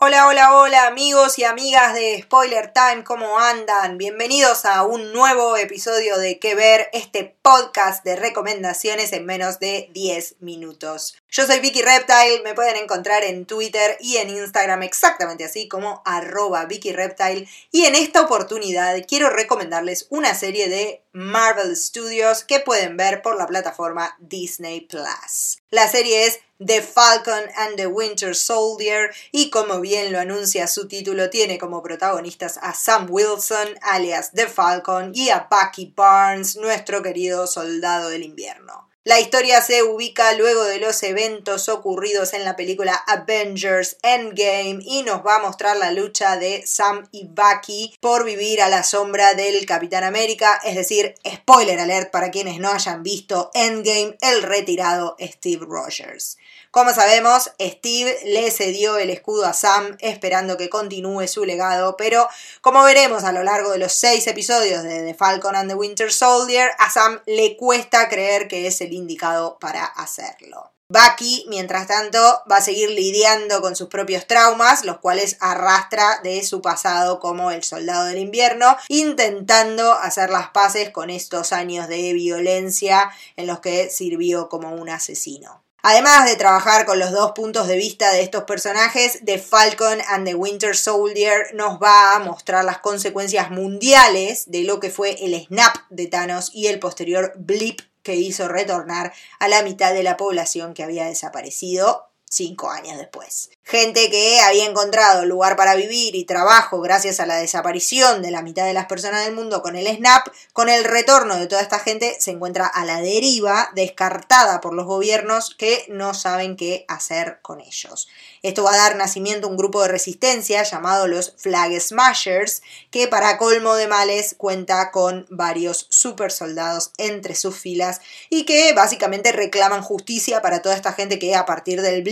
Hola, hola, hola amigos y amigas de Spoiler Time, ¿cómo andan? Bienvenidos a un nuevo episodio de Que Ver, este podcast de recomendaciones en menos de 10 minutos. Yo soy Vicky Reptile, me pueden encontrar en Twitter y en Instagram exactamente así como arroba Vicky Reptile y en esta oportunidad quiero recomendarles una serie de Marvel Studios que pueden ver por la plataforma Disney Plus. La serie es The Falcon and the Winter Soldier y como bien lo anuncia su título tiene como protagonistas a Sam Wilson alias The Falcon y a Bucky Barnes, nuestro querido soldado del invierno. La historia se ubica luego de los eventos ocurridos en la película Avengers Endgame y nos va a mostrar la lucha de Sam y Bucky por vivir a la sombra del Capitán América, es decir, spoiler alert para quienes no hayan visto Endgame, el retirado Steve Rogers. Como sabemos, Steve le cedió el escudo a Sam esperando que continúe su legado, pero como veremos a lo largo de los seis episodios de The Falcon and the Winter Soldier, a Sam le cuesta creer que es el indicado para hacerlo. Bucky, mientras tanto, va a seguir lidiando con sus propios traumas, los cuales arrastra de su pasado como el soldado del invierno, intentando hacer las paces con estos años de violencia en los que sirvió como un asesino. Además de trabajar con los dos puntos de vista de estos personajes, The Falcon and the Winter Soldier nos va a mostrar las consecuencias mundiales de lo que fue el snap de Thanos y el posterior blip que hizo retornar a la mitad de la población que había desaparecido cinco años después. Gente que había encontrado lugar para vivir y trabajo gracias a la desaparición de la mitad de las personas del mundo con el SNAP, con el retorno de toda esta gente se encuentra a la deriva, descartada por los gobiernos que no saben qué hacer con ellos. Esto va a dar nacimiento a un grupo de resistencia llamado los Flag Smashers, que para colmo de males cuenta con varios super soldados entre sus filas y que básicamente reclaman justicia para toda esta gente que a partir del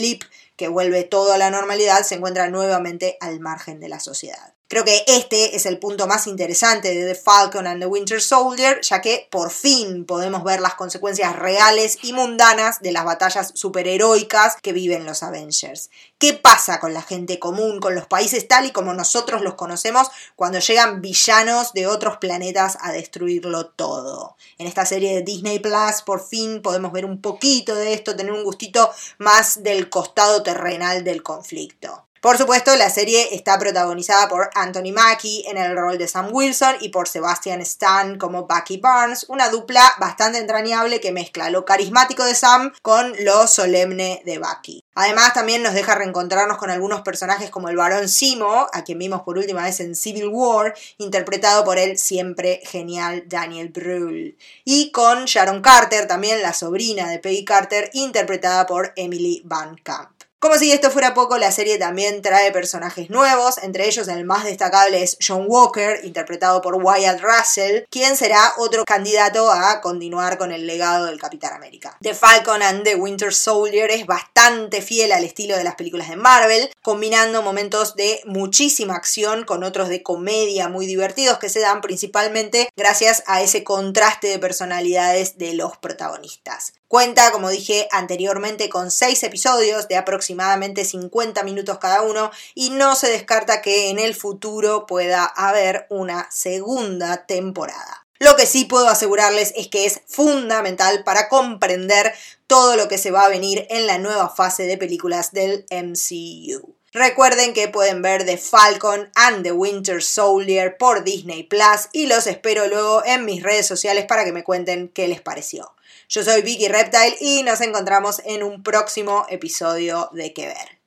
que vuelve todo a la normalidad, se encuentra nuevamente al margen de la sociedad. Creo que este es el punto más interesante de The Falcon and the Winter Soldier, ya que por fin podemos ver las consecuencias reales y mundanas de las batallas superheroicas que viven los Avengers. ¿Qué pasa con la gente común, con los países tal y como nosotros los conocemos cuando llegan villanos de otros planetas a destruirlo todo? En esta serie de Disney Plus por fin podemos ver un poquito de esto, tener un gustito más del costado terrenal del conflicto. Por supuesto, la serie está protagonizada por Anthony Mackie en el rol de Sam Wilson y por Sebastian Stan como Bucky Barnes, una dupla bastante entrañable que mezcla lo carismático de Sam con lo solemne de Bucky. Además, también nos deja reencontrarnos con algunos personajes como el varón Simo, a quien vimos por última vez en Civil War, interpretado por el siempre genial Daniel Brühl. Y con Sharon Carter, también la sobrina de Peggy Carter, interpretada por Emily Van Camp. Como si esto fuera poco, la serie también trae personajes nuevos, entre ellos el más destacable es John Walker, interpretado por Wyatt Russell, quien será otro candidato a continuar con el legado del Capitán América. The Falcon and the Winter Soldier es bastante fiel al estilo de las películas de Marvel, combinando momentos de muchísima acción con otros de comedia muy divertidos que se dan principalmente gracias a ese contraste de personalidades de los protagonistas. Cuenta, como dije anteriormente, con seis episodios de aproximadamente 50 minutos cada uno y no se descarta que en el futuro pueda haber una segunda temporada. Lo que sí puedo asegurarles es que es fundamental para comprender todo lo que se va a venir en la nueva fase de películas del MCU. Recuerden que pueden ver The Falcon and the Winter Soldier por Disney Plus y los espero luego en mis redes sociales para que me cuenten qué les pareció. Yo soy Vicky Reptile y nos encontramos en un próximo episodio de Que Ver.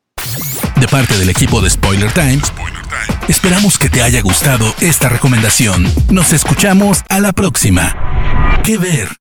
De parte del equipo de Spoiler Times, esperamos que te haya gustado esta recomendación. Nos escuchamos a la próxima. Que Ver.